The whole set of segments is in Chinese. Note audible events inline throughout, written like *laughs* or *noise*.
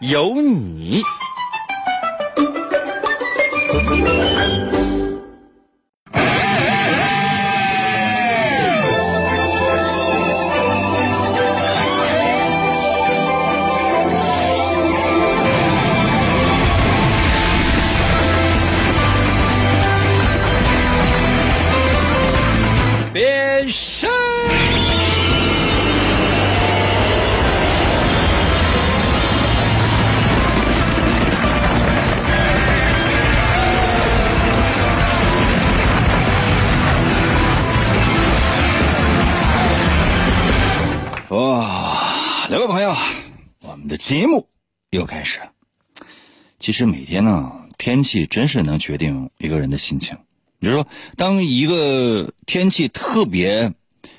有你。又开始了。其实每天呢，天气真是能决定一个人的心情。比如说，当一个天气特别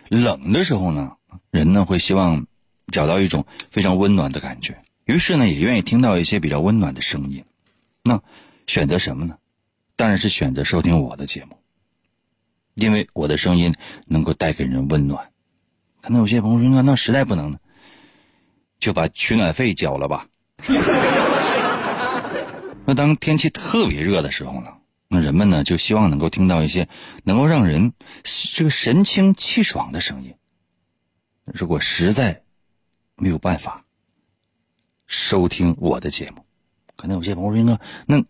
冷的时候呢，人呢会希望找到一种非常温暖的感觉，于是呢也愿意听到一些比较温暖的声音。那选择什么呢？当然是选择收听我的节目，因为我的声音能够带给人温暖。可能有些朋友说：“那那实在不能呢，就把取暖费交了吧。” *laughs* 那当天气特别热的时候呢，那人们呢就希望能够听到一些能够让人这个神清气爽的声音。如果实在没有办法收听我的节目，可能有些朋友说：“那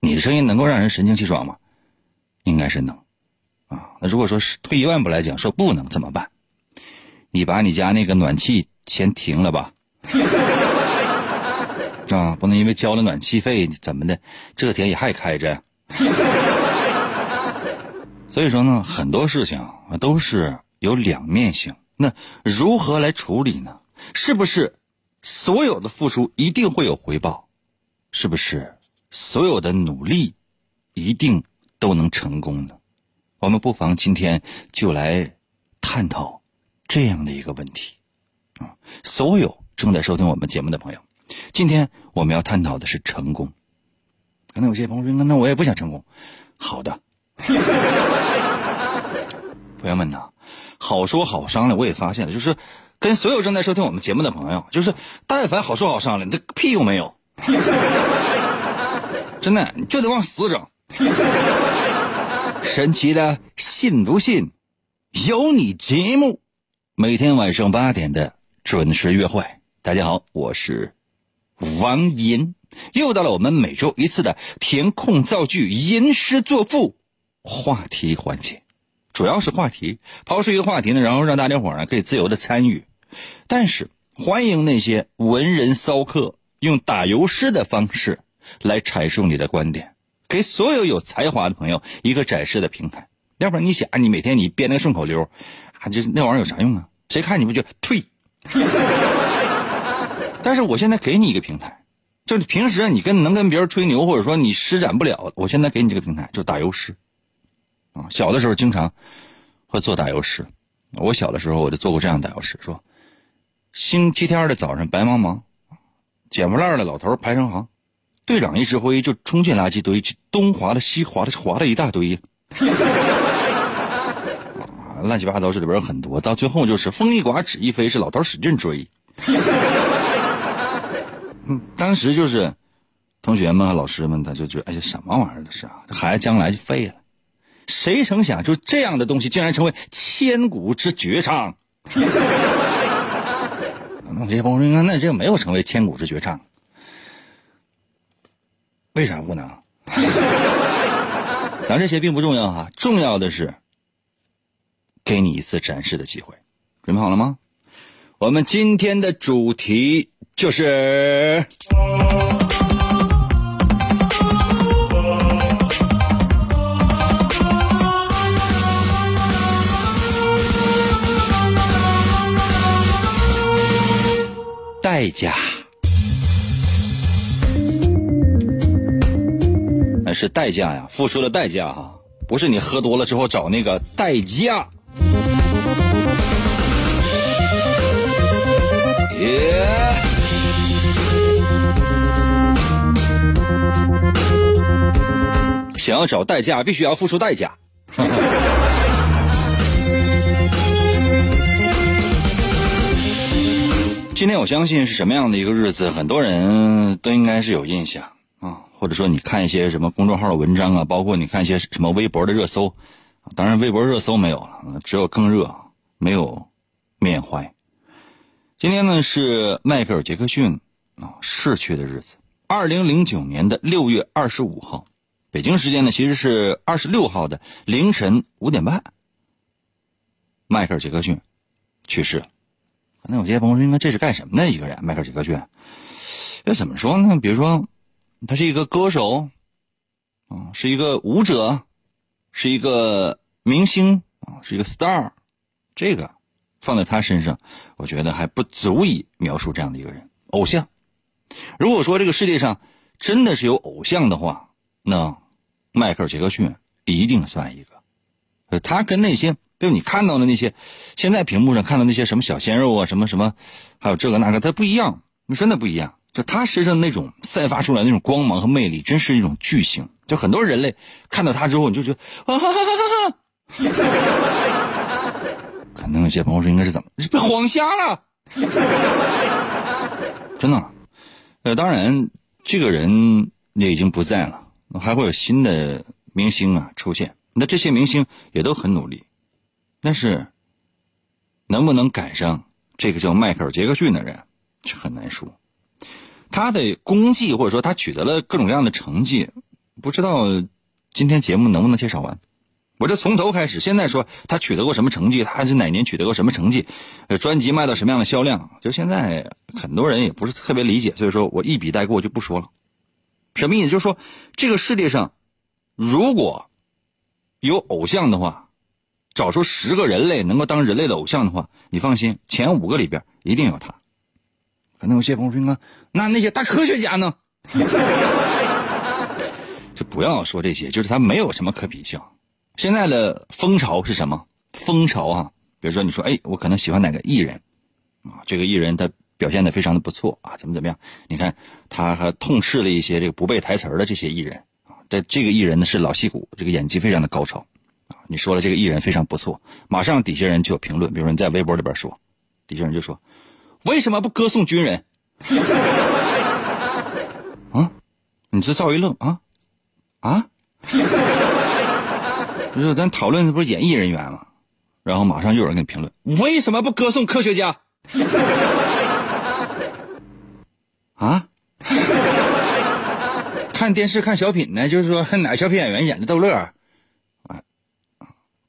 你的声音能够让人神清气爽吗？”应该是能啊。那如果说是退一万步来讲，说不能怎么办？你把你家那个暖气先停了吧，啊，不能因为交了暖气费怎么的，这天也还开着。*laughs* 所以说呢，很多事情啊都是有两面性。那如何来处理呢？是不是所有的付出一定会有回报？是不是所有的努力一定都能成功呢？我们不妨今天就来探讨。这样的一个问题，啊，所有正在收听我们节目的朋友，今天我们要探讨的是成功。可能有些朋友说：“那我也不想成功。”好的，*laughs* 朋友们呐，好说好商量。我也发现了，就是跟所有正在收听我们节目的朋友，就是但凡好说好商量，这屁用没有。*laughs* 真的，你就得往死整。*laughs* 神奇的，信不信？有你节目。每天晚上八点的准时约会，大家好，我是王银，又到了我们每周一次的填空造句、吟诗作赋话题环节，主要是话题，抛出一个话题呢，然后让大家伙呢可以自由的参与，但是欢迎那些文人骚客用打油诗的方式来阐述你的观点，给所有有才华的朋友一个展示的平台，要不然你想，你每天你编那个顺口溜。啊，就是那玩意儿有啥用啊？谁看你不就退？但是我现在给你一个平台，就是平时你跟能跟别人吹牛，或者说你施展不了，我现在给你这个平台，就打油诗。啊，小的时候经常会做打油诗。我小的时候我就做过这样打油诗，说：星期天的早上白茫茫，捡破烂的老头排成行，队长一指挥就冲进垃圾堆，东划了西划了，划了一大堆。*laughs* 乱七八糟，这里边有很多，到最后就是风一刮，纸一飞，是老头使劲追。当时就是同学们和老师们，他就觉得，哎呀，什么玩意儿这是啊？这孩子将来就废了。谁成想，就这样的东西竟然成为千古之绝唱。*laughs* 那这些朋友说，那这没有成为千古之绝唱，为啥不能？*laughs* 咱这些并不重要哈，重要的是。给你一次展示的机会，准备好了吗？我们今天的主题就是代价。那是代价呀，付出的代价哈，不是你喝多了之后找那个代驾。耶！想要找代驾，必须要付出代价。*laughs* 今天我相信是什么样的一个日子，很多人都应该是有印象啊，或者说你看一些什么公众号的文章啊，包括你看一些什么微博的热搜，当然微博热搜没有了，只有更热，没有缅怀。今天呢是迈克尔·杰克逊啊逝去的日子，二零零九年的六月二十五号，北京时间呢其实是二十六号的凌晨五点半，迈克尔·杰克逊去世了。那有些朋友说，应该这是干什么的一个人？迈克尔·杰克逊，这怎么说呢？比如说，他是一个歌手，啊，是一个舞者，是一个明星啊，是一个 star。这个放在他身上，我觉得还不足以描述这样的一个人。偶像，如果说这个世界上真的是有偶像的话，那迈克尔·杰克逊一定算一个。他跟那些。就你看到的那些，现在屏幕上看到那些什么小鲜肉啊，什么什么，还有这个那个，他不一样，真的不一样。就他身上那种散发出来那种光芒和魅力，真是一种巨星。就很多人类看到他之后，你就觉得啊哈哈哈哈！可能有些朋友说应该是怎么被晃瞎了？真的。呃，当然，这个人也已经不在了，还会有新的明星啊出现。那这些明星也都很努力。但是，能不能赶上这个叫迈克尔·杰克逊的人，是很难说。他的功绩或者说他取得了各种各样的成绩，不知道今天节目能不能介绍完。我就从头开始，现在说他取得过什么成绩，他是哪年取得过什么成绩，呃，专辑卖到什么样的销量，就现在很多人也不是特别理解，所以说我一笔带过就不说了。什么意思？就是说这个世界上如果有偶像的话。找出十个人类能够当人类的偶像的话，你放心，前五个里边一定有他。可能有些朋友说：“那那些大科学家呢？” *laughs* 就不要说这些，就是他没有什么可比性。现在的风潮是什么？风潮啊，比如说你说：“哎，我可能喜欢哪个艺人啊？这个艺人他表现的非常的不错啊，怎么怎么样？你看他还痛斥了一些这个不背台词的这些艺人啊。这这个艺人呢是老戏骨，这个演技非常的高超啊。”你说了这个艺人非常不错，马上底下人就有评论，比如说你在微博里边说，底下人就说，为什么不歌颂军人？*laughs* 啊，你这赵一愣啊啊！*laughs* 不是咱讨论的不是演艺人员吗？然后马上又有人给你评论，为什么不歌颂科学家？啊？*laughs* 看电视看小品呢，就是说 *laughs* 哪小品演员演的逗乐啊。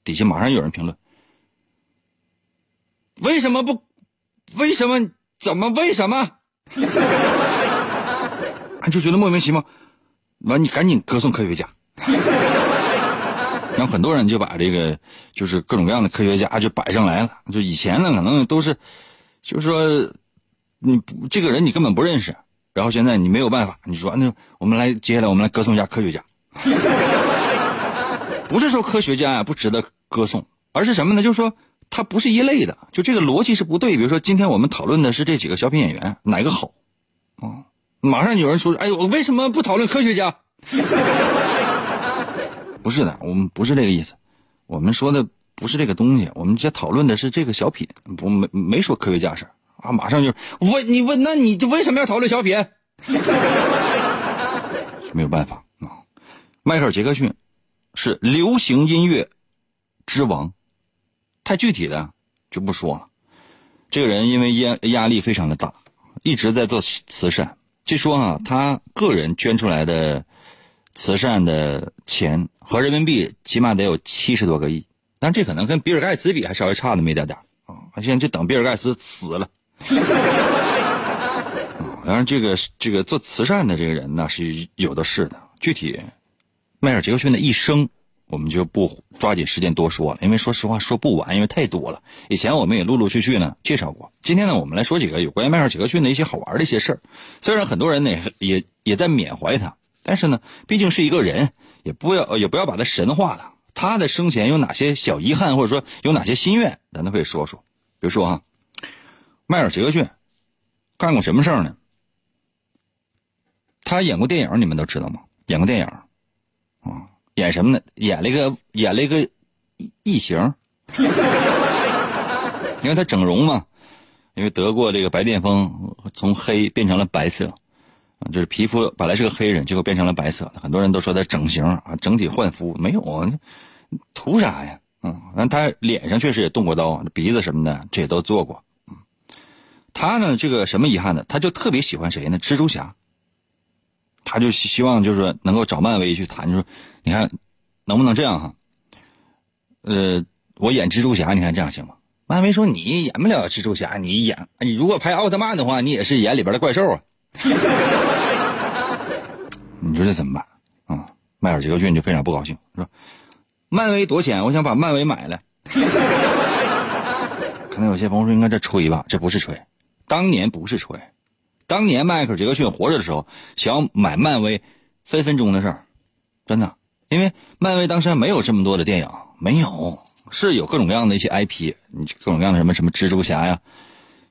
底下马上有人评论：“为什么不？为什么？怎么？为什么？” *laughs* 就觉得莫名其妙。完，你赶紧歌颂科学家。然后很多人就把这个，就是各种各样的科学家就摆上来了。就以前呢，可能都是，就是说，你不这个人你根本不认识。然后现在你没有办法，你说那我们来接下来我们来歌颂一下科学家。*laughs* 不是说科学家呀不值得。歌颂，而是什么呢？就是说，他不是一类的，就这个逻辑是不对。比如说，今天我们讨论的是这几个小品演员哪个好，啊，马上有人说：“哎，我为什么不讨论科学家？” *laughs* 不是的，我们不是这个意思，我们说的不是这个东西，我们在讨论的是这个小品，不没没说科学家事啊。马上就问你问，那你就为什么要讨论小品？*laughs* 没有办法啊，迈克尔·杰克逊是流行音乐。之王，太具体的就不说了。这个人因为压压力非常的大，一直在做慈善。据说啊，他个人捐出来的慈善的钱和人民币起码得有七十多个亿。但这可能跟比尔盖茨比还稍微差那么一点点啊。现在就等比尔盖茨死了。*laughs* 当然，这个这个做慈善的这个人呢是有的是的。具体迈尔杰克逊的一生。我们就不抓紧时间多说了，因为说实话说不完，因为太多了。以前我们也陆陆续续呢介绍过。今天呢，我们来说几个有关于迈尔·杰克逊的一些好玩的一些事儿。虽然很多人呢也也在缅怀他，但是呢，毕竟是一个人，也不要也不要把他神化了。他的生前有哪些小遗憾，或者说有哪些心愿，咱都可以说说。比如说哈，迈尔·杰克逊干过什么事儿呢？他演过电影，你们都知道吗？演过电影，啊，演什么呢？演了一个演了一个异形。*laughs* 因为他整容嘛，因为得过这个白癜风，从黑变成了白色，就是皮肤本来是个黑人，结果变成了白色。很多人都说他整形啊，整体换肤，没有，图啥呀？嗯，那他脸上确实也动过刀，鼻子什么的这也都做过。他呢，这个什么遗憾呢？他就特别喜欢谁呢？蜘蛛侠。他就希望就是说能够找漫威去谈，就说你看能不能这样哈？呃，我演蜘蛛侠，你看这样行吗？漫威说你演不了蜘蛛侠，你演你如果拍奥特曼的话，你也是演里边的怪兽啊。*laughs* 你说这怎么办啊？迈尔杰克逊就非常不高兴，说漫威多钱？我想把漫威买了。*laughs* 可能有些朋友说应该这吹吧，这不是吹，当年不是吹。当年迈克尔·杰克逊活着的时候，想买漫威，分分钟的事儿，真的。因为漫威当时还没有这么多的电影，没有，是有各种各样的一些 IP，你各种各样的什么什么蜘蛛侠呀，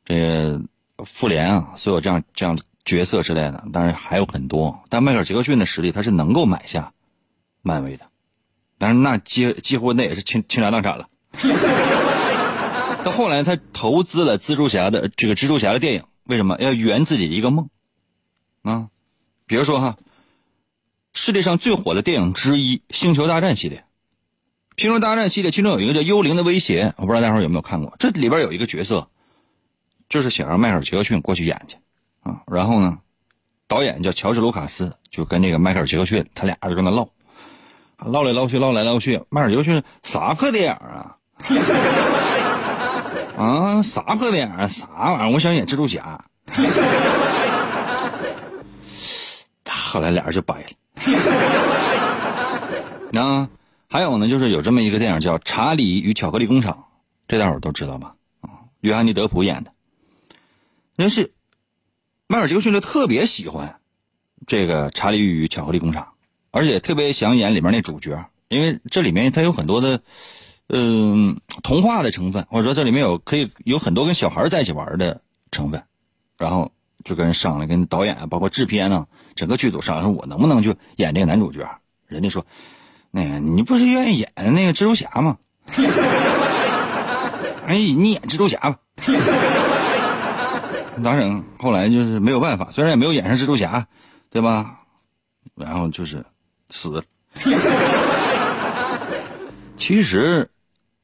这个复联啊，所有这样这样的角色之类的，当然还有很多。但迈克尔·杰克逊的实力，他是能够买下漫威的，但是那几几乎那也是倾倾家荡产了。到后来，他投资了蜘蛛侠的这个蜘蛛侠的电影。为什么要圆自己一个梦？啊，比如说哈，世界上最火的电影之一《星球大战》系列，《星球大战》系列其中有一个叫《幽灵的威胁》，我不知道大伙有没有看过。这里边有一个角色，就是想让迈克尔·杰克逊过去演去啊。然后呢，导演叫乔治·卢卡斯，就跟这个迈克尔·杰克逊，他俩就跟他唠，唠来唠去，唠来唠去。迈克尔·杰克逊啥破电影啊？*laughs* 啊，啥破电影啊？啥玩意儿？我想演蜘蛛侠。*laughs* 后来俩人就掰了。*laughs* 啊，还有呢，就是有这么一个电影叫《查理与巧克力工厂》，这大伙都知道吧？啊，约翰尼·德普演的。那是迈尔·杰克逊就特别喜欢这个《查理与巧克力工厂》，而且特别想演里面那主角，因为这里面他有很多的。嗯，童话的成分，或者说这里面有可以有很多跟小孩在一起玩的成分，然后就跟人商量，跟导演包括制片呢，整个剧组商量，说我能不能就演这个男主角？人家说，那个你不是愿意演那个蜘蛛侠吗？哎，你演蜘蛛侠吧。咋整，后来就是没有办法，虽然也没有演上蜘蛛侠，对吧？然后就是死了。其实。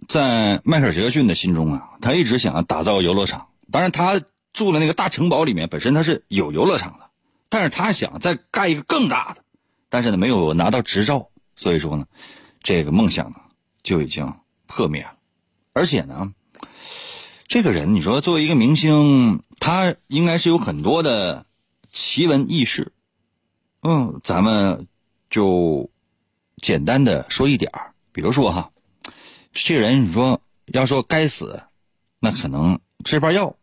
在迈克尔·杰克逊的心中啊，他一直想要打造游乐场。当然，他住的那个大城堡里面本身他是有游乐场的，但是他想再盖一个更大的，但是呢没有拿到执照，所以说呢，这个梦想呢就已经破灭了。而且呢，这个人你说作为一个明星，他应该是有很多的奇闻异事。嗯，咱们就简单的说一点比如说哈。这人，你说要说该死，那可能吃包药，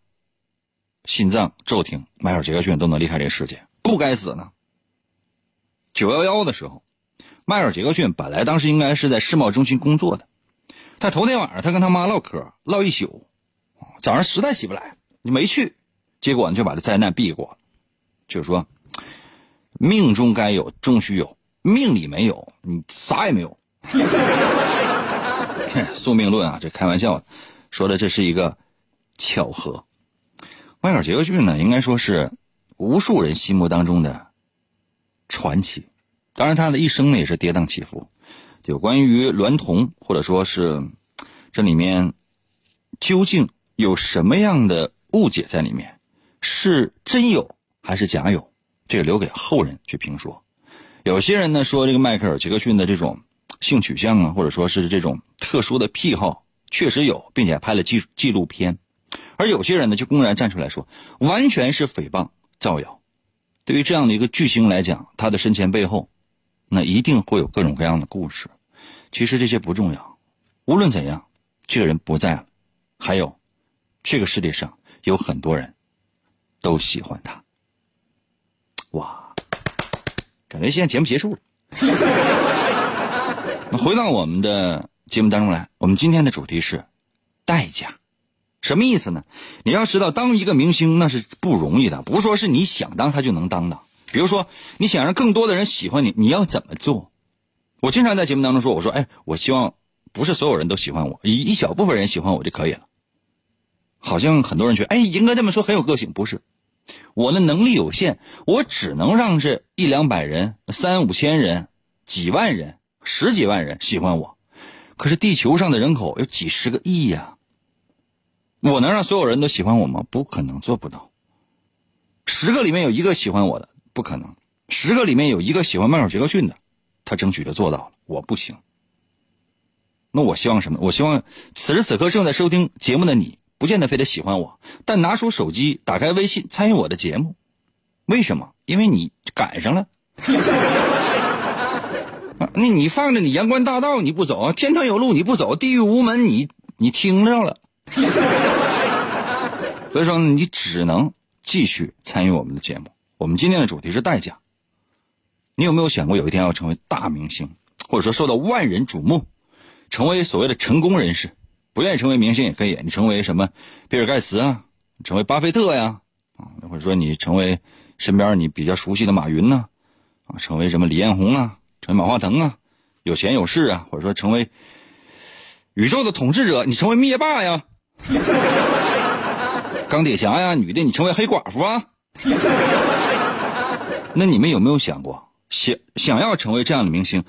心脏骤停，迈尔·杰克逊都能离开这个世界。不该死呢？九幺幺的时候，迈尔·杰克逊本来当时应该是在世贸中心工作的，他头天晚上他跟他妈唠嗑，唠一宿，早上实在起不来，你没去，结果呢就把这灾难避过了。就是说，命中该有终须有，命里没有，你啥也没有。*laughs* *laughs* 宿命论啊，这开玩笑，说的这是一个巧合。迈克尔·杰克逊呢，应该说是无数人心目当中的传奇。当然，他的一生呢也是跌宕起伏。有关于娈童，或者说是这里面究竟有什么样的误解在里面，是真有还是假有，这个留给后人去评说。有些人呢说这个迈克尔·杰克逊的这种。性取向啊，或者说是这种特殊的癖好，确实有，并且拍了纪纪录片。而有些人呢，就公然站出来说，完全是诽谤造谣。对于这样的一个巨星来讲，他的身前背后，那一定会有各种各样的故事。其实这些不重要，无论怎样，这个人不在了。还有，这个世界上有很多人都喜欢他。哇！感觉现在节目结束了。那回到我们的节目当中来，我们今天的主题是代价，什么意思呢？你要知道，当一个明星那是不容易的，不是说是你想当他就能当的。比如说，你想让更多的人喜欢你，你要怎么做？我经常在节目当中说，我说，哎，我希望不是所有人都喜欢我，一一小部分人喜欢我就可以了。好像很多人觉得，哎，应该这么说很有个性，不是？我的能力有限，我只能让这一两百人、三五千人、几万人、十几万人喜欢我。可是地球上的人口有几十个亿呀，我能让所有人都喜欢我吗？不可能，做不到。十个里面有一个喜欢我的，不可能；十个里面有一个喜欢迈克尔·杰克逊的，他争取就做到了，我不行。那我希望什么？我希望此时此刻正在收听节目的你。不见得非得喜欢我，但拿出手机，打开微信，参与我的节目，为什么？因为你赶上了。*laughs* 那你放着你阳关大道你不走，天堂有路你不走，地狱无门你你听着了。*laughs* 所以说你只能继续参与我们的节目。我们今天的主题是代价。你有没有想过有一天要成为大明星，或者说受到万人瞩目，成为所谓的成功人士？不愿意成为明星也可以，你成为什么，比尔盖茨啊，成为巴菲特呀，啊，或者说你成为身边你比较熟悉的马云呢，啊，成为什么李彦宏啊，成为马化腾啊，有钱有势啊，或者说成为宇宙的统治者，你成为灭霸呀，钢铁侠呀，女的你成为黑寡妇啊，那你们有没有想过，想想要成为这样的明星，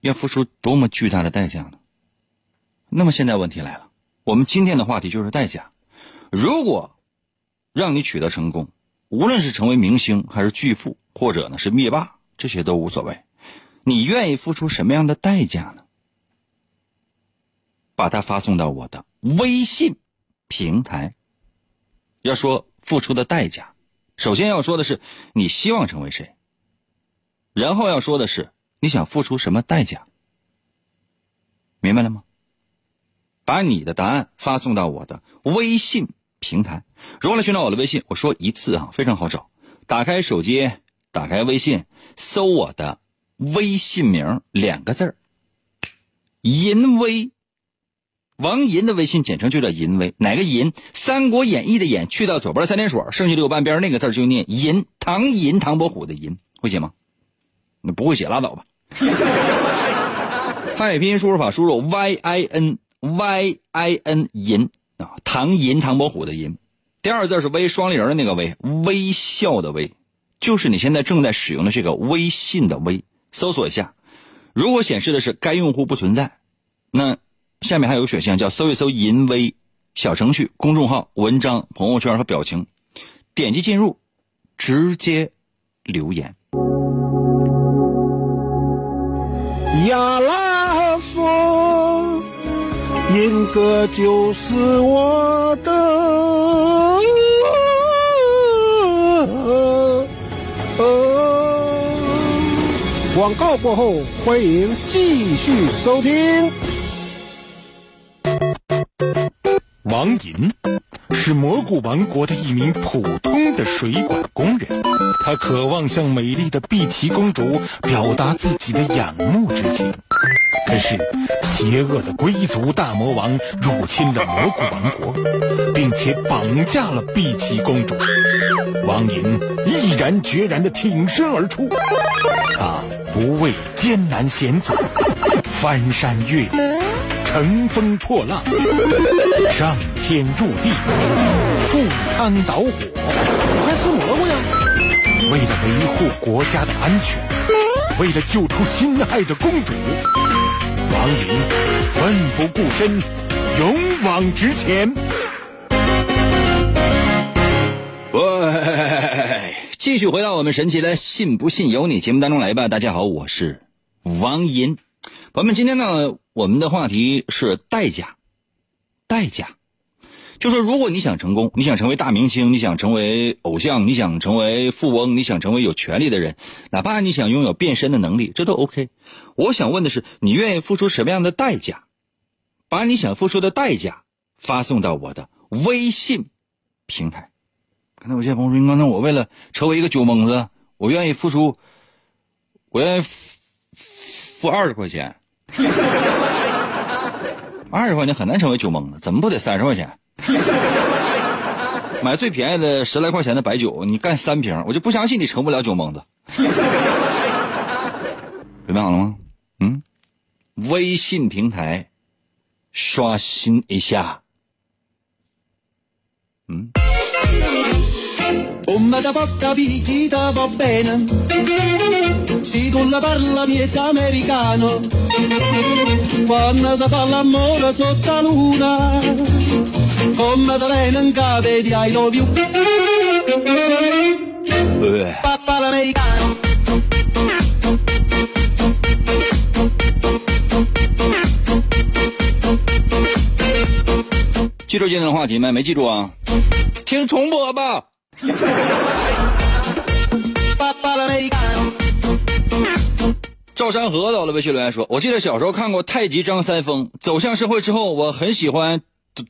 要付出多么巨大的代价呢？那么现在问题来了，我们今天的话题就是代价。如果让你取得成功，无论是成为明星还是巨富，或者呢是灭霸，这些都无所谓。你愿意付出什么样的代价呢？把它发送到我的微信平台。要说付出的代价，首先要说的是你希望成为谁，然后要说的是你想付出什么代价。明白了吗？把你的答案发送到我的微信平台。如何来寻找我的微信？我说一次啊，非常好找。打开手机，打开微信，搜我的微信名两个字儿“淫威”。王银的微信简称就叫“淫威”。哪个“淫”？《三国演义》的“演”去掉左边三点水，剩下的右半边那个字就念“银”。唐寅、唐伯虎的“寅”会写吗？那不会写，拉倒吧。汉语拼音输入法输入 y i n。y i n 银啊，唐寅唐伯虎的寅，第二字是微双立人的那个微，微笑的微，就是你现在正在使用的这个微信的微。搜索一下，如果显示的是该用户不存在，那下面还有个选项叫搜一搜银威小程序、公众号、文章、朋友圈和表情，点击进入，直接留言。呀啦嗦。银哥就是我的。广告过后，欢迎继续收听。王银是蘑菇王国的一名普通的水管工人，他渴望向美丽的碧琪公主表达自己的仰慕之情。可是，邪恶的龟族大魔王入侵了蘑菇王国，并且绑架了碧琪公主。王银毅然决然地挺身而出，他不畏艰难险阻，翻山越岭，乘风破浪，上天入地，赴汤蹈火。快吃蘑菇呀！为了维护国家的安全，为了救出心爱的公主。王林奋不顾身，勇往直前。继续回到我们神奇的“信不信由你”节目当中来吧。大家好，我是王银。朋友们，今天呢，我们的话题是代价。代价，就说如果你想成功，你想成为大明星，你想成为偶像，你想成为富翁，你想成为有权利的人，哪怕你想拥有变身的能力，这都 OK。我想问的是，你愿意付出什么样的代价？把你想付出的代价发送到我的微信平台。刚才有些朋友说：“刚才我为了成为一个酒蒙子，我愿意付出我愿意付二十块钱。二十块钱很难成为酒蒙子，怎么不得三十块钱？买最便宜的十来块钱的白酒，你干三瓶，我就不相信你成不了酒蒙子。准备好了吗？嗯，微信平台刷新一下。嗯。Come da porta picchita va bene Si tu la parla miezza americano Quando si fa l'amore sotto la luna Come da viene in capo di I love you Papà l'americano 记住今天的话题没？没记住啊？听重播吧。*laughs* 赵山河到了微信留言说：“我记得小时候看过太极张三丰，走向社会之后，我很喜欢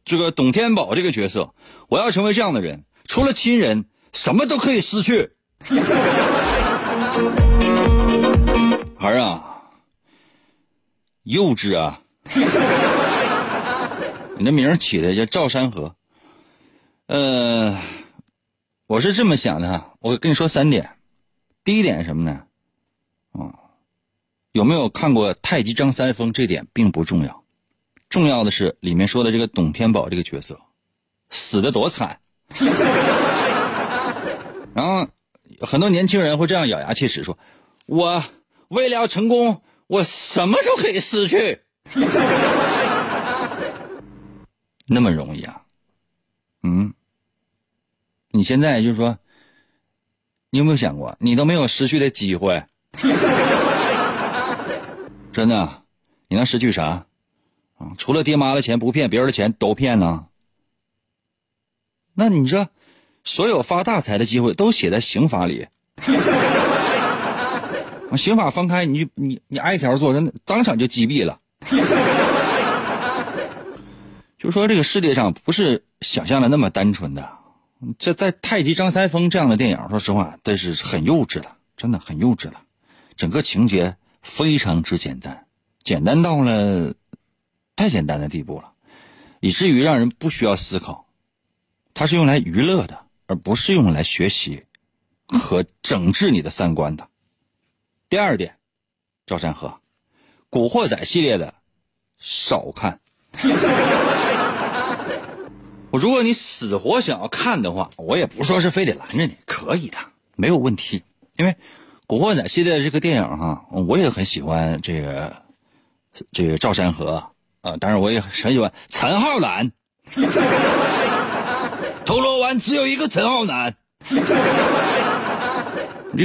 这个董天宝这个角色。我要成为这样的人，除了亲人，什么都可以失去。*laughs* ”孩儿啊，幼稚啊！*laughs* 你的名起的叫赵山河，呃。我是这么想的，我跟你说三点。第一点是什么呢？啊，有没有看过《太极张三丰》？这点并不重要，重要的是里面说的这个董天宝这个角色，死的多惨。*laughs* 然后很多年轻人会这样咬牙切齿说：“我为了要成功，我什么都可以失去。*laughs* ”那么容易啊？现在就是说，你有没有想过，你都没有失去的机会？*laughs* 真的，你能失去啥？啊，除了爹妈的钱不骗，别人的钱都骗呢？那你这所有发大财的机会都写在刑法里。*laughs* 刑法翻开，你你你挨条做，人当场就击毙了。*laughs* 就说这个世界上不是想象的那么单纯的。这在《太极张三丰》这样的电影，说实话，这是很幼稚的，真的很幼稚的。整个情节非常之简单，简单到了太简单的地步了，以至于让人不需要思考。它是用来娱乐的，而不是用来学习和整治你的三观的。第二点，赵山河，《古惑仔》系列的少看。*laughs* 我如果你死活想要看的话，我也不说是非得拦着你，可以的，没有问题。因为《古惑仔》系列这个电影哈，我也很喜欢这个这个赵山河啊，当然我也很喜欢陈浩南。*laughs* 铜锣湾只有一个陈浩南。这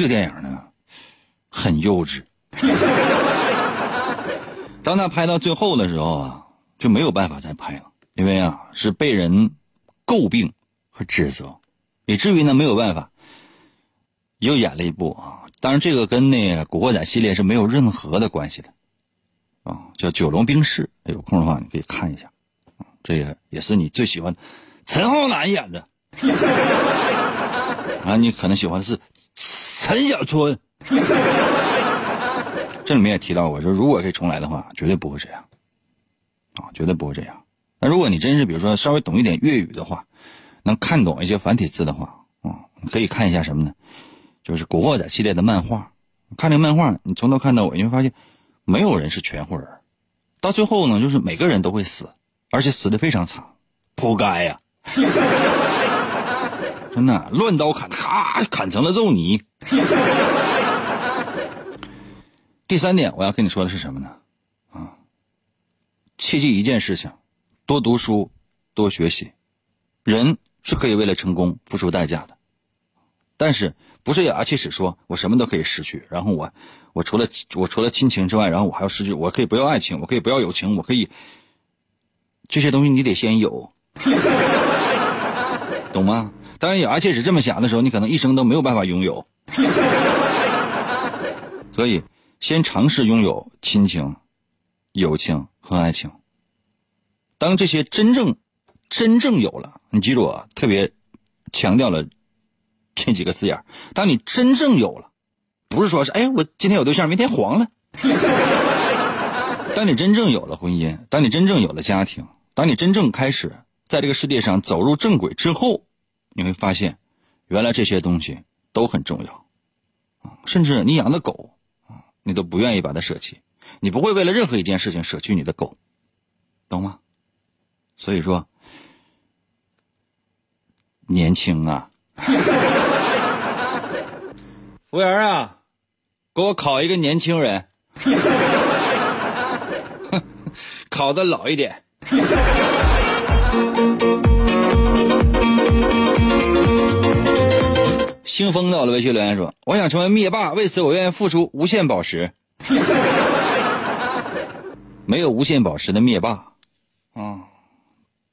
个电影呢，很幼稚。当他拍到最后的时候啊，就没有办法再拍了，因为啊是被人。诟病和指责，以至于呢没有办法，又演了一部啊。当然，这个跟那个《古惑仔》系列是没有任何的关系的，啊，叫《九龙冰室》。有空的话你可以看一下，啊，这个也是你最喜欢陈浩南演的，啊，你可能喜欢的是陈小春。这里面也提到过，说如果可以重来的话，绝对不会这样，啊，绝对不会这样。那如果你真是比如说稍微懂一点粤语的话，能看懂一些繁体字的话，啊，你可以看一下什么呢？就是《古惑仔》系列的漫画。看这漫画，你从头看到尾，你会发现，没有人是全乎人，到最后呢，就是每个人都会死，而且死的非常惨，活该呀！*laughs* 真的，乱刀砍，咔，砍成了肉泥。第三点，我要跟你说的是什么呢？啊，切记一件事情。多读书，多学习，人是可以为了成功付出代价的，但是不是咬牙切齿说我什么都可以失去，然后我我除了我除了亲情之外，然后我还要失去，我可以不要爱情，我可以不要友情，我可以这些东西你得先有，懂吗？当然咬牙切齿这么想的时候，你可能一生都没有办法拥有，所以先尝试拥有亲情、友情和爱情。当这些真正、真正有了，你记住啊，特别强调了这几个字眼当你真正有了，不是说是哎，我今天有对象，明天黄了。当你真正有了婚姻，当你真正有了家庭，当你真正开始在这个世界上走入正轨之后，你会发现，原来这些东西都很重要，甚至你养的狗，你都不愿意把它舍弃，你不会为了任何一件事情舍去你的狗，懂吗？所以说，年轻啊！服务员啊，给我考一个年轻人，*laughs* 考的老一点。兴风到了微信留言说：“我想成为灭霸，为此我愿意付出无限宝石。*laughs* 没有无限宝石的灭霸，啊，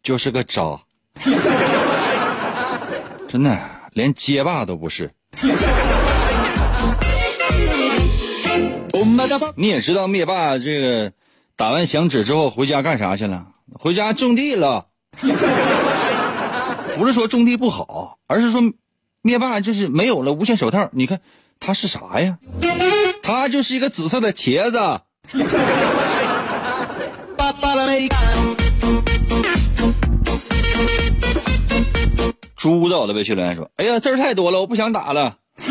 就是个渣，*laughs* 真的连街霸都不是。*laughs* 你也知道灭霸这个打完响指之后回家干啥去了？回家种地了。*laughs* 不是说种地不好，而是说。”灭霸就是没有了无限手套，你看他是啥呀？他就是一个紫色的茄子。猪到了，微信留言说：“哎呀，字儿太多了，我不想打了。*laughs* ”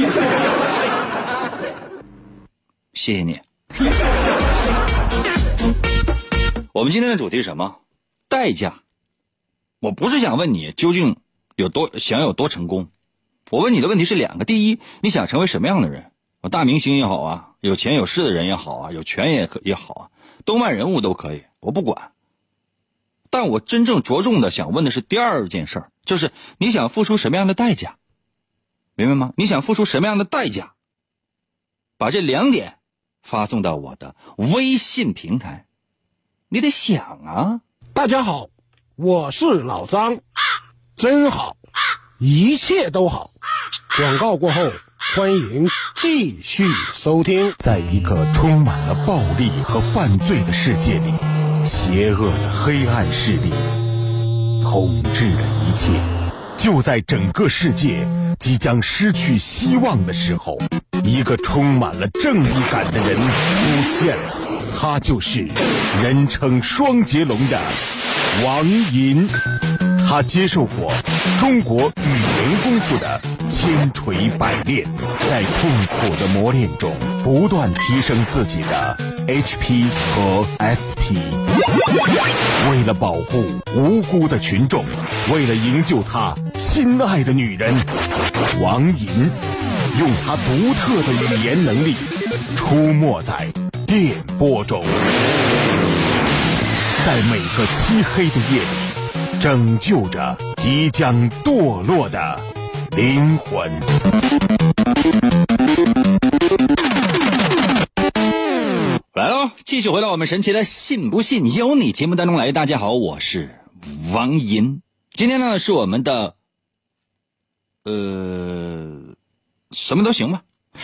谢谢你。*laughs* 我们今天的主题是什么？代价。我不是想问你究竟有多想有多成功。我问你的问题是两个：第一，你想成为什么样的人？我大明星也好啊，有钱有势的人也好啊，有权也可也好啊，动漫人物都可以，我不管。但我真正着重的想问的是第二件事儿，就是你想付出什么样的代价？明白吗？你想付出什么样的代价？把这两点发送到我的微信平台，你得想啊。大家好，我是老张，真好，一切都好。广告过后，欢迎继续收听。在一个充满了暴力和犯罪的世界里，邪恶的黑暗势力统治的一切。就在整个世界即将失去希望的时候，一个充满了正义感的人出现了，他就是人称双截龙的王银。他接受过中国语言功夫的千锤百炼，在痛苦的磨练中不断提升自己的 HP 和 SP。为了保护无辜的群众，为了营救他心爱的女人，王银用他独特的语言能力出没在电波中，在每个漆黑的夜里。拯救着即将堕落的灵魂。来喽，继续回到我们神奇的“信不信由你”节目当中来。大家好，我是王银。今天呢，是我们的呃，什么都行吧？*laughs*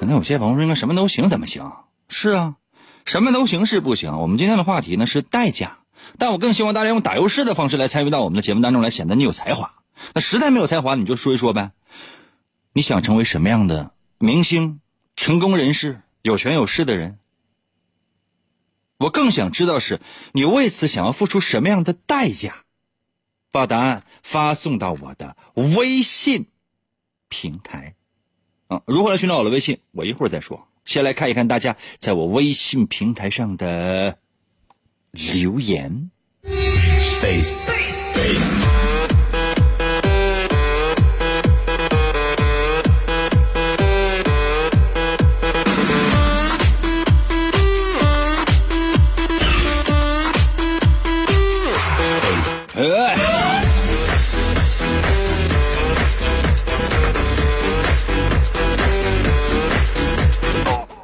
可能有些朋友说，应该什么都行，怎么行？是啊，什么都行是不行。我们今天的话题呢是代价。但我更希望大家用打油诗的方式来参与到我们的节目当中来，显得你有才华。那实在没有才华，你就说一说呗。你想成为什么样的明星、成功人士、有权有势的人？我更想知道是你为此想要付出什么样的代价。把答案发送到我的微信平台。啊，如何来寻找我的微信？我一会儿再说。先来看一看大家在我微信平台上的。留言。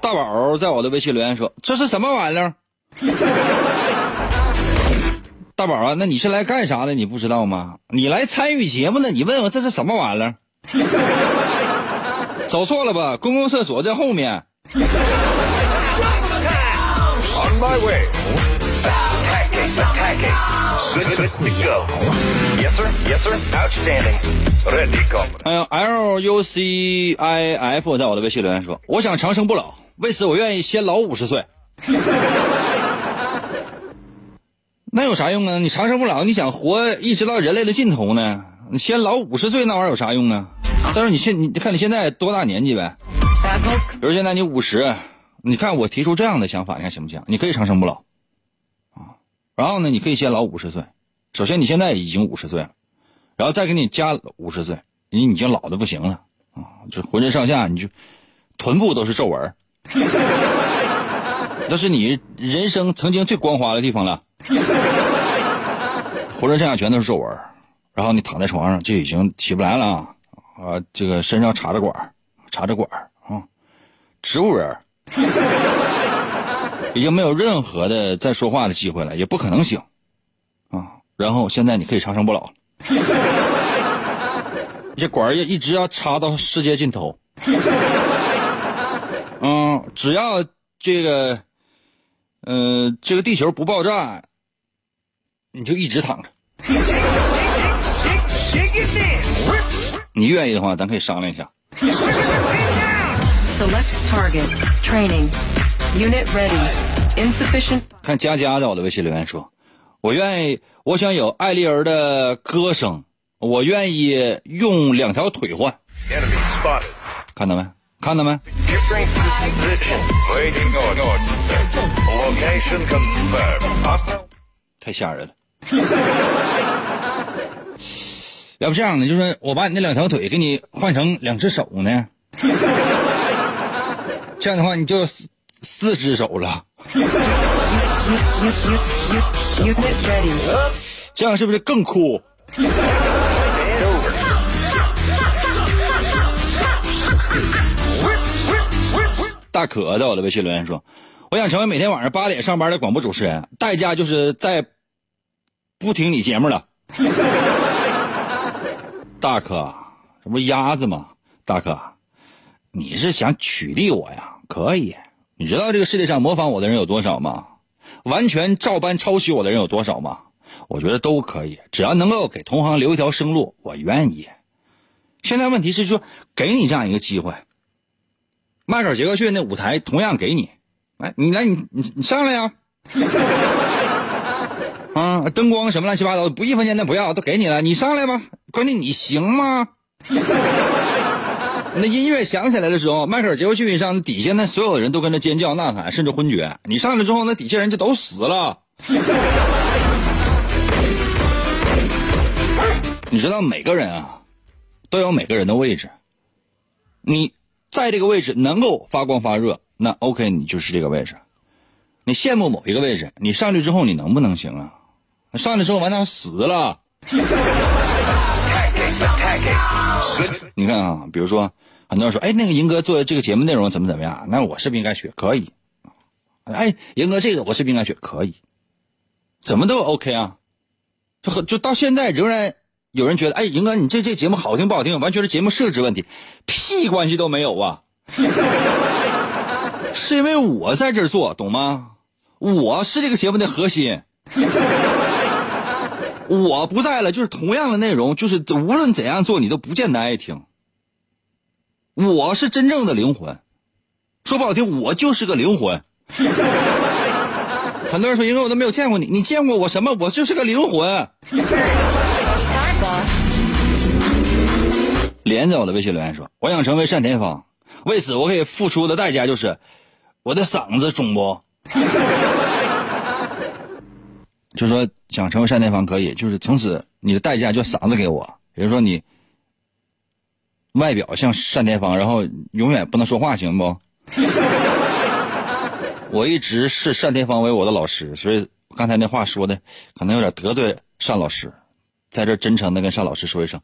大宝在我的微信留言说：“这是什么玩意儿？”大宝啊，那你是来干啥的？你不知道吗？你来参与节目的，你问问这是什么玩意儿？*laughs* 走错了吧？公共厕所在后面。哎呀，L U C I F 在我的微信留言说：“我想长生不老，为此我愿意先老五十岁。”那有啥用啊？你长生不老，你想活一直到人类的尽头呢？你先老五十岁那玩意儿有啥用啊？但是你现你看你现在多大年纪呗？比如现在你五十，你看我提出这样的想法，你看行不行？你可以长生不老啊，然后呢，你可以先老五十岁。首先你现在已经五十岁了，然后再给你加五十岁，你已经老的不行了啊，就浑身上下你就臀部都是皱纹，*laughs* 那是你人生曾经最光滑的地方了。浑身上下全都是皱纹，然后你躺在床上就已经起不来了啊！啊，这个身上插着管，插着管啊，植物人，*laughs* 已经没有任何的再说话的机会了，也不可能醒啊！然后现在你可以长生不老，*laughs* 这管要一直要插到世界尽头，嗯，只要这个，嗯，这个地球不爆炸。你就一直躺着。你愿意的话，咱可以商量一下。看佳佳在我的微信留言说：“我愿意，我想有艾丽儿的歌声，我愿意用两条腿换。”看到没？看到没？太吓人了。要不这样呢？就是我把你那两条腿给你换成两只手呢？这样的话你就四四只手了。这样是不是更酷？大可在我的微信留言说：“我想成为每天晚上八点上班的广播主持人，代价就是在。”不听你节目了，*laughs* 大哥，这不鸭子吗？大哥，你是想取缔我呀？可以，你知道这个世界上模仿我的人有多少吗？完全照搬抄袭我的人有多少吗？我觉得都可以，只要能够给同行留一条生路，我愿意。现在问题是说，给你这样一个机会，迈克尔·杰克逊那舞台同样给你，哎，你来，你你你上来呀！*laughs* 啊，灯光什么乱七八糟，不一分钱的不要，都给你了，你上来吧。关键你行吗？*laughs* 那音乐响起来的时候，迈克尔·杰克逊上底下那所有人都跟着尖叫呐喊，甚至昏厥。你上来之后，那底下人就都死了。你知道每个人啊，都有每个人的位置。你在这个位置能够发光发热，那 OK，你就是这个位置。你羡慕某一个位置，你上去之后，你能不能行啊？上来之后完蛋死了。你看啊，比如说很多人说，哎，那个银哥做的这个节目内容怎么怎么样？那我是不是应该学？可以。哎，银哥这个我是不是应该学？可以。怎么都 OK 啊？就就到现在仍然有人觉得，哎，银哥你这这节目好听不好听？完全是节目设置问题，屁关系都没有啊！*laughs* 是因为我在这儿做，懂吗？我是这个节目的核心。我不在了，就是同样的内容，就是无论怎样做，你都不见得爱听。我是真正的灵魂，说不好听，我就是个灵魂。很多人说，因为我都没有见过你，你见过我什么？我就是个灵魂。连着我的微信留言说，我想成为单田芳，为此我可以付出的代价就是我的嗓子肿不？就说想成为单田芳可以，就是从此你的代价就嗓子给我。比如说你外表像单田芳，然后永远不能说话，行不？*laughs* 我一直视单田芳为我的老师，所以刚才那话说的可能有点得罪单老师，在这真诚的跟单老师说一声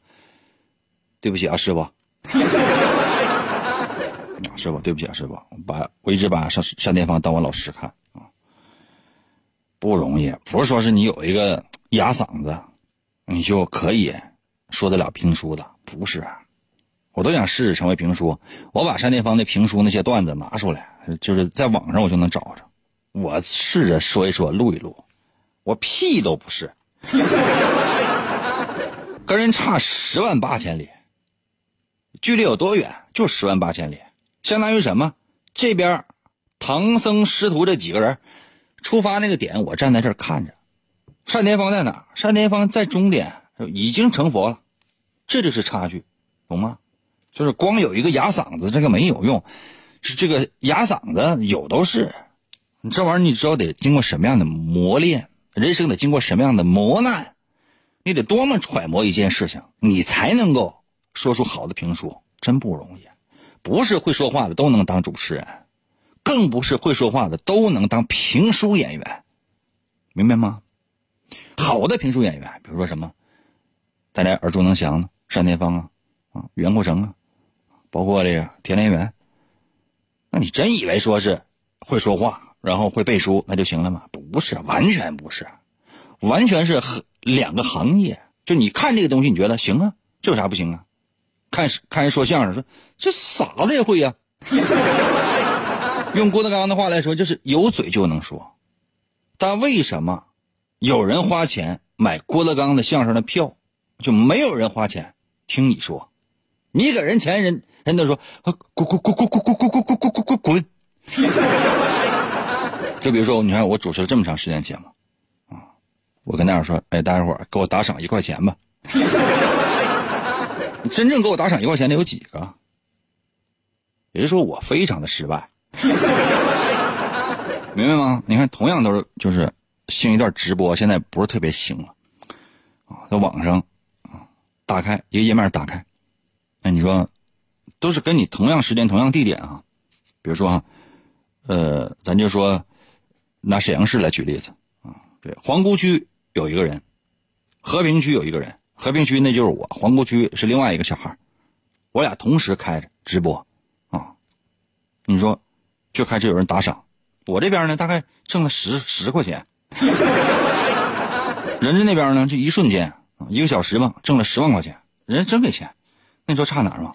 对不起啊，师傅。*laughs* 师傅，对不起啊，师傅，把我一直把单单田芳当我老师看。不容易，不是说是你有一个哑嗓子，你就可以说得了评书的，不是。我都想试试成为评书，我把单田芳的评书那些段子拿出来，就是在网上我就能找着，我试着说一说，录一录，我屁都不是，跟人差十万八千里，距离有多远？就十万八千里，相当于什么？这边唐僧师徒这几个人出发那个点，我站在这儿看着，单田芳在哪？单田芳在终点已经成佛了，这就是差距，懂吗？就是光有一个哑嗓子，这个没有用，是这个哑嗓子有都是，你这玩意儿你知道得经过什么样的磨练，人生得经过什么样的磨难，你得多么揣摩一件事情，你才能够说出好的评书，真不容易。不是会说话的都能当主持人，更不是会说话的都能当评书演员，明白吗？好的评书演员，比如说什么，大家耳熟能详的单田芳啊，啊袁国成啊。包括这个田连元，那你真以为说是会说话，然后会背书那就行了吗？不是，完全不是，完全是两个行业。就你看这个东西，你觉得行啊？这有啥不行啊？看看人说相声，说这傻子也会呀。用郭德纲的话来说，就是有嘴就能说。但为什么有人花钱买郭德纲的相声的票，就没有人花钱听你说？你给人钱，人。人都说滚滚滚滚滚滚滚滚滚滚滚滚滚！就比如说，你看我主持了这么长时间节目，啊，我跟大家说，哎，大家伙给我打赏一块钱吧。*laughs* 真正给我打赏一块钱的有几个？也就是说，我非常的失败，*laughs* 明白吗？你看，同样都是就是兴一段直播，现在不是特别兴了啊，在网上啊，打开一个页面，打开，那你说？都是跟你同样时间、同样地点啊，比如说哈，呃，咱就说拿沈阳市来举例子啊，对，皇姑区有一个人，和平区有一个人，和平区那就是我，皇姑区是另外一个小孩我俩同时开着直播啊，你说就开始有人打赏，我这边呢大概挣了十十块钱，人家那边呢就一瞬间一个小时吧挣了十万块钱，人家真给钱，那你说差哪儿吗？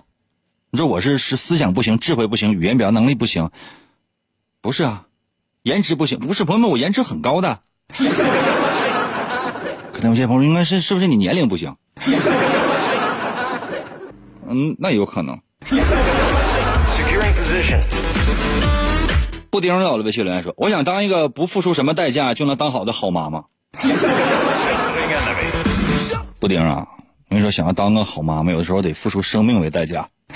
你说我是是思想不行，智慧不行，语言表达能力不行，不是啊，颜值不行，不是朋友们，我颜值很高的。可能有些朋友应该是是不是你年龄不行？嗯，那有可能。布丁到了微信留言说：“我想当一个不付出什么代价就能当好的好妈妈。*laughs* ”布丁啊，我跟你说，想要当个好妈妈，有的时候得付出生命为代价。*laughs*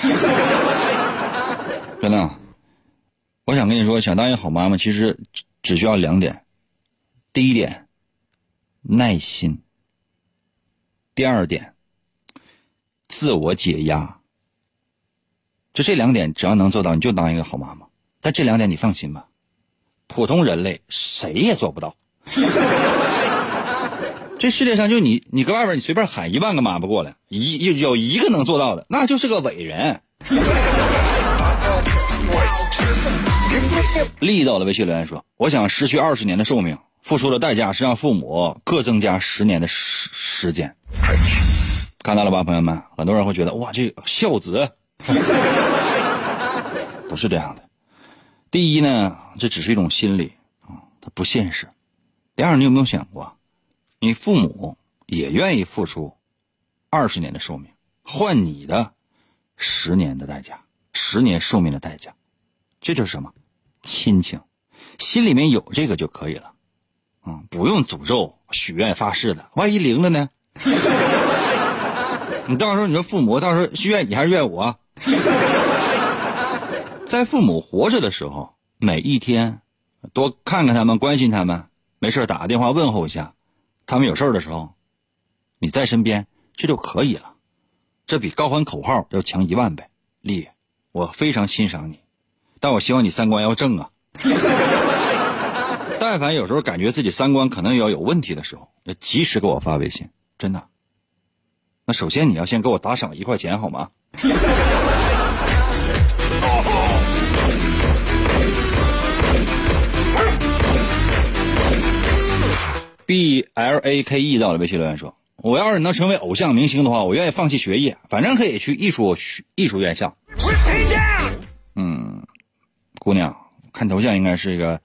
真的，我想跟你说，想当一个好妈妈，其实只需要两点。第一点，耐心；第二点，自我解压。就这两点，只要能做到，你就当一个好妈妈。但这两点你放心吧，普通人类谁也做不到。*laughs* 这世界上就你，你搁外边你随便喊一万个妈妈过来，一有有一个能做到的，那就是个伟人。力道的微信留言说：“我想失去二十年的寿命，付出的代价是让父母各增加十年的时时间。”看到了吧，朋友们，很多人会觉得哇，这孝子 *laughs* 不是这样的。第一呢，这只是一种心理啊，它不现实。第二，你有没有想过？你父母也愿意付出二十年的寿命，换你的十年的代价，十年寿命的代价，这就是什么？亲情，心里面有这个就可以了，啊，不用诅咒、许愿、发誓的。万一灵了呢？*laughs* 你到时候你说父母到时候是怨你还是怨我？在父母活着的时候，每一天多看看他们，关心他们，没事打个电话问候一下。他们有事的时候，你在身边，这就可以了。这比高喊口号要强一万倍。丽，我非常欣赏你，但我希望你三观要正啊。但凡有时候感觉自己三观可能要有问题的时候，要及时给我发微信，真的。那首先你要先给我打赏一块钱好吗？B L A K E 到了微信留言说：“我要是能成为偶像明星的话，我愿意放弃学业，反正可以去艺术学艺术院校。”嗯，姑娘，看头像应该是一个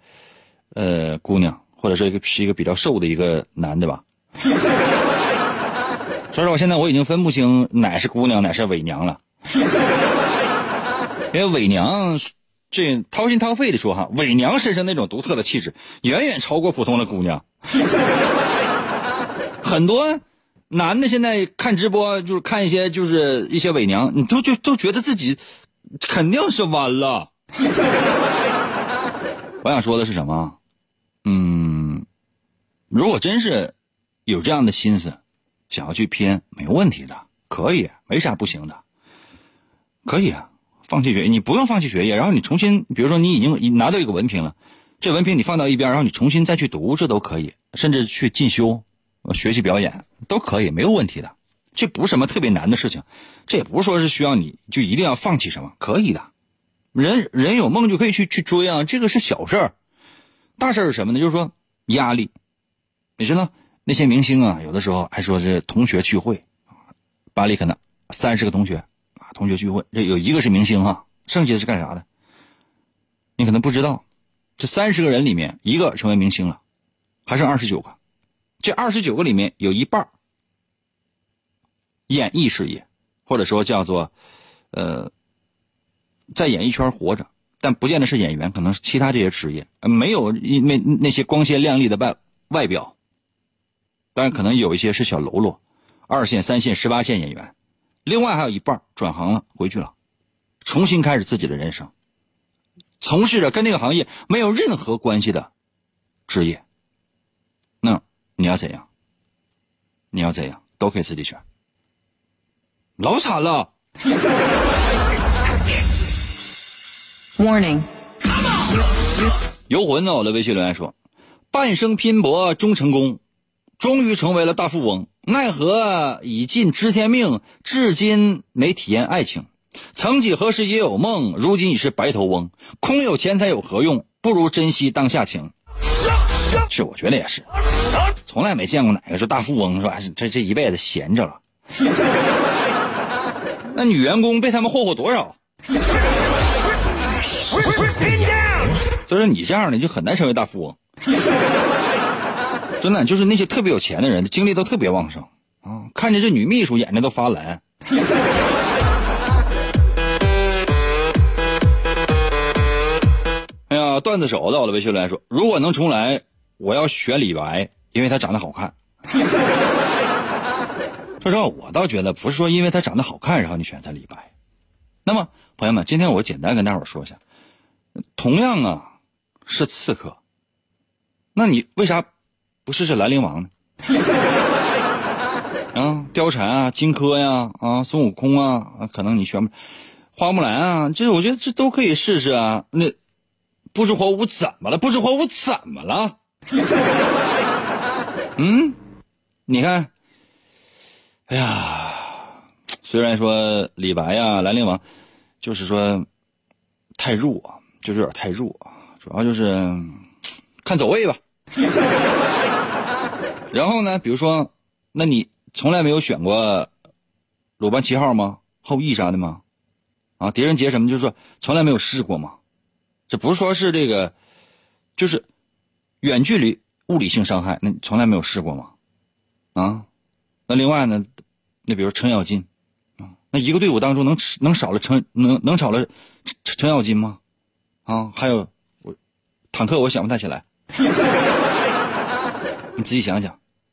呃姑娘，或者说一个是一个比较瘦的一个男的吧。所以说实话，现在我已经分不清哪是姑娘，哪是伪娘了。因为伪娘，这掏心掏肺的说哈，伪娘身上那种独特的气质，远远超过普通的姑娘。很多男的现在看直播，就是看一些就是一些伪娘，你都就都觉得自己肯定是弯了。我想说的是什么？嗯，如果真是有这样的心思。想要去偏没问题的，可以，没啥不行的，可以啊。放弃学业，你不用放弃学业，然后你重新，比如说你已经拿到一个文凭了，这文凭你放到一边，然后你重新再去读，这都可以，甚至去进修，学习表演都可以，没有问题的。这不是什么特别难的事情，这也不是说是需要你就一定要放弃什么，可以的。人人有梦就可以去去追啊，这个是小事儿，大事儿是什么呢？就是说压力，你知道。那些明星啊，有的时候还说是同学聚会，班里可能三十个同学，同学聚会，这有一个是明星哈，剩下的是干啥的？你可能不知道，这三十个人里面，一个成为明星了，还剩二十九个，这二十九个里面有一半演艺事业，或者说叫做呃，在演艺圈活着，但不见得是演员，可能是其他这些职业，没有那那些光鲜亮丽的外外表。当然，可能有一些是小喽啰，二线、三线、十八线演员，另外还有一半转行了，回去了，重新开始自己的人生，从事着跟那个行业没有任何关系的职业。那你要怎样？你要怎样都可以自己选。老惨了。Warning。游魂呢？我的微信留言说：“半生拼搏终成功。”终于成为了大富翁，奈何已尽知天命，至今没体验爱情。曾几何时也有梦，如今已是白头翁。空有钱财有何用？不如珍惜当下情。是，我觉得也是，从来没见过哪个是大富翁是吧？这这一辈子闲着了。*laughs* 那女员工被他们霍霍多少？所以说你这样的就很难成为大富翁。真的就是那些特别有钱的人，精力都特别旺盛啊！看见这女秘书，眼睛都发蓝。*laughs* 哎呀，段子手到了，微信来说，如果能重来，我要选李白，因为他长得好看。*laughs* 说实话，我倒觉得不是说因为他长得好看，然后你选择李白。那么，朋友们，今天我简单跟大伙说一下，同样啊是刺客，那你为啥？不试试兰陵王呢？*laughs* 啊，貂蝉啊，荆轲呀，啊，孙悟空啊，可能你选不，花木兰啊，这我觉得这都可以试试啊。那不知火舞怎么了？不知火舞怎么了？*laughs* 嗯，你看，哎呀，虽然说李白呀，兰陵王，就是说太弱，就是有点太弱，主要就是看走位吧。*laughs* 然后呢？比如说，那你从来没有选过鲁班七号吗？后羿啥的吗？啊，狄仁杰什么？就是说从来没有试过吗？这不是说是这个，就是远距离物理性伤害，那你从来没有试过吗？啊，那另外呢？那比如程咬金，啊，那一个队伍当中能能少了程能能少了程程咬金吗？啊，还有我坦克，我想不太起来。*laughs* 你仔细想想。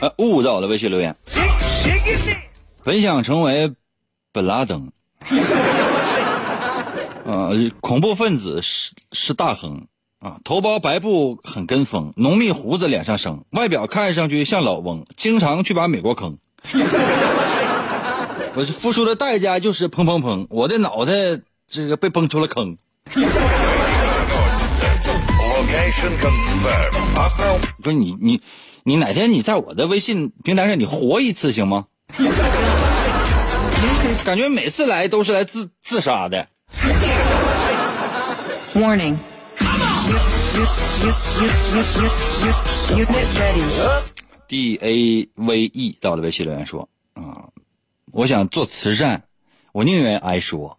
呃，误导的微信留言，本想成为本拉登，*laughs* 呃，恐怖分子是是大亨。啊，头包白布很跟风，浓密胡子脸上生，外表看上去像老翁，经常去把美国坑。*laughs* 我付出的代价就是砰砰砰，我的脑袋这个被崩出了坑。不是你你你哪天你在我的微信平台上你活一次行吗？*laughs* 感觉每次来都是来自自杀的。Warning. Unit ready. D A V E 到了微信留言说啊，我想做慈善，我宁愿挨说。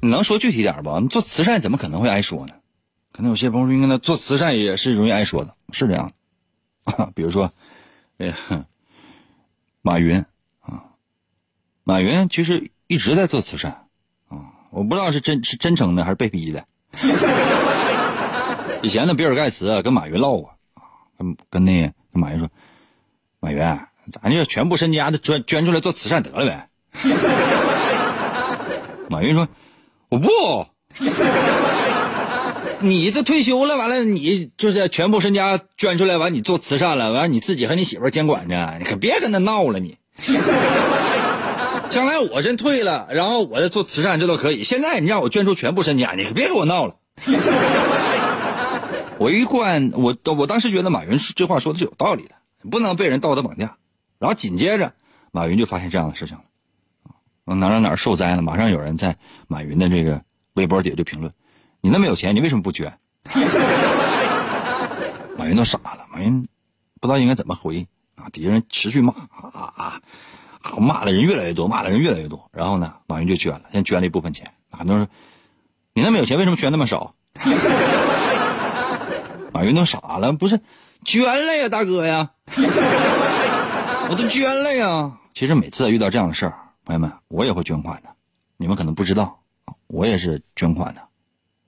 你能说具体点吧？你做慈善怎么可能会挨说呢？可能有些朋友说，应该做慈善也是容易挨说的，是这样的。啊、*laughs* 比如说，哎呀，马云啊，马云其实一直在做慈善啊，我不知道是真是真诚的还是被逼的。*laughs* 以前呢，比尔盖茨跟马云唠过啊，跟跟那个跟马云说，马云，咱就全部身家都捐捐出来做慈善得了呗。*laughs* 马云说，我不。*laughs* 你这退休了，完了你就是全部身家捐出来，完你做慈善了，完你自己和你媳妇监管着，你可别跟他闹了你。将来我真退了，然后我再做慈善，这都可以。现在你让我捐出全部身家，你可别跟我闹了。*laughs* 我一贯我我当时觉得马云这话说的是有道理的，不能被人道德绑架。然后紧接着，马云就发现这样的事情了，哪哪哪受灾了，马上有人在马云的这个微博底下就评论：“你那么有钱，你为什么不捐？” *laughs* 马云都傻了，马云不知道应该怎么回啊！底下人持续骂啊啊啊！骂的人越来越多，骂的人越来越多。然后呢，马云就捐了，先捐了一部分钱。很多人说：“你那么有钱，为什么捐那么少？” *laughs* 马云都傻了，不是捐了呀，大哥呀，*laughs* 我都捐了呀。其实每次遇到这样的事儿，朋友们，我也会捐款的。你们可能不知道，我也是捐款的。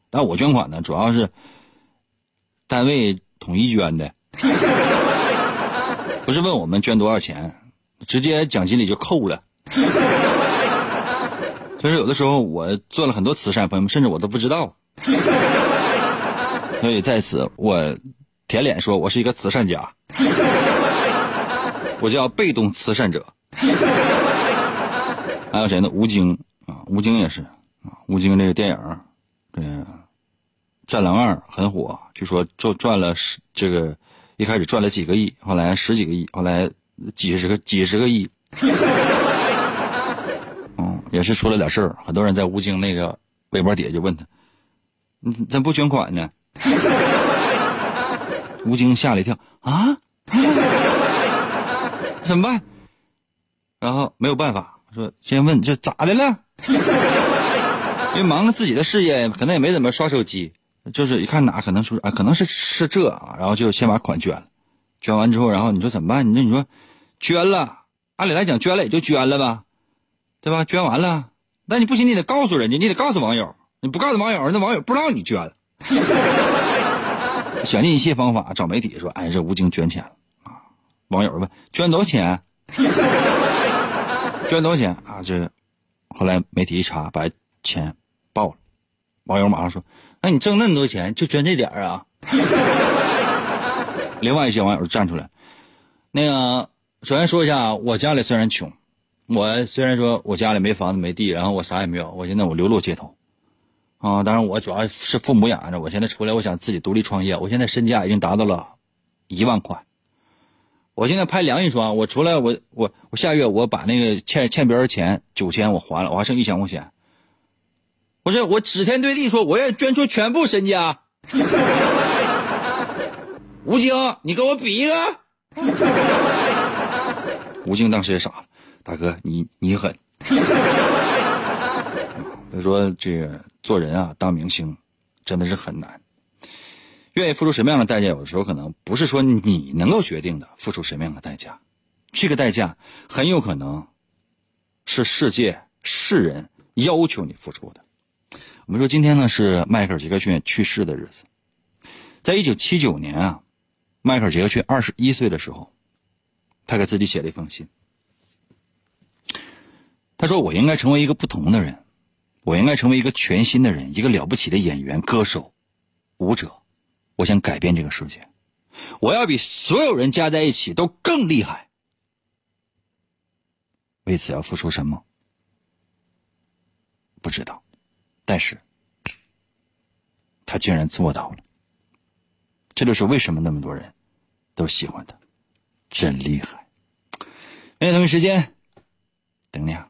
但我捐款呢，主要是单位统一捐的，*laughs* 不是问我们捐多少钱，直接奖金里就扣了。就是有的时候我做了很多慈善，朋友们，甚至我都不知道。所以在此，我舔脸说，我是一个慈善家，我叫被动慈善者。还有谁呢？吴京啊，吴京也是啊，吴京这个电影，这《战狼二》很火，据说赚赚了十这个一开始赚了几个亿，后来十几个亿，后来几十个几十个亿。嗯，也是出了点事儿，很多人在吴京那个微博底下就问他：“你怎么不捐款呢？” *laughs* 吴京吓了一跳啊，*laughs* 怎么办？然后没有办法，说先问这咋的了？*laughs* 因为忙着自己的事业，可能也没怎么刷手机，就是一看哪可能说啊，可能是是这啊，然后就先把款捐了。捐完之后，然后你说怎么办？你说你说捐了，按理来讲捐了也就捐了吧，对吧？捐完了，那你不行，你得告诉人家，你得告诉网友，你不告诉网友，那网友不知道你捐了。*laughs* 想尽一切方法找媒体说：“哎，这吴京捐钱了啊！”网友问：“捐多少钱？捐多少钱啊？”这后来媒体一查，把钱报了。网友马上说：“那你挣那么多钱，就捐这点儿啊？” *laughs* 另外一些网友站出来，那个首先说一下，我家里虽然穷，我虽然说我家里没房子没地，然后我啥也没有，我现在我流落街头。啊，当然我主要是父母养着，我现在出来，我想自己独立创业。我现在身价已经达到了一万块。我现在拍梁一双，我出来，我我我下月我把那个欠欠别人钱九千我还了，我还剩一千块钱。不是我指天对地说我要捐出全部身家。吴京，你跟我比一个。吴京当时也傻了，大哥你你狠。所以说这个做人啊，当明星真的是很难。愿意付出什么样的代价，有的时候可能不是说你能够决定的，付出什么样的代价，这个代价很有可能是世界世人要求你付出的。我们说今天呢是迈克尔·杰克逊去世的日子，在一九七九年啊，迈克尔·杰克逊二十一岁的时候，他给自己写了一封信，他说：“我应该成为一个不同的人。”我应该成为一个全新的人，一个了不起的演员、歌手、舞者。我想改变这个世界，我要比所有人加在一起都更厉害。为此要付出什么？不知道，但是他竟然做到了。这就是为什么那么多人都喜欢他，真厉害。明天同一时间等你啊。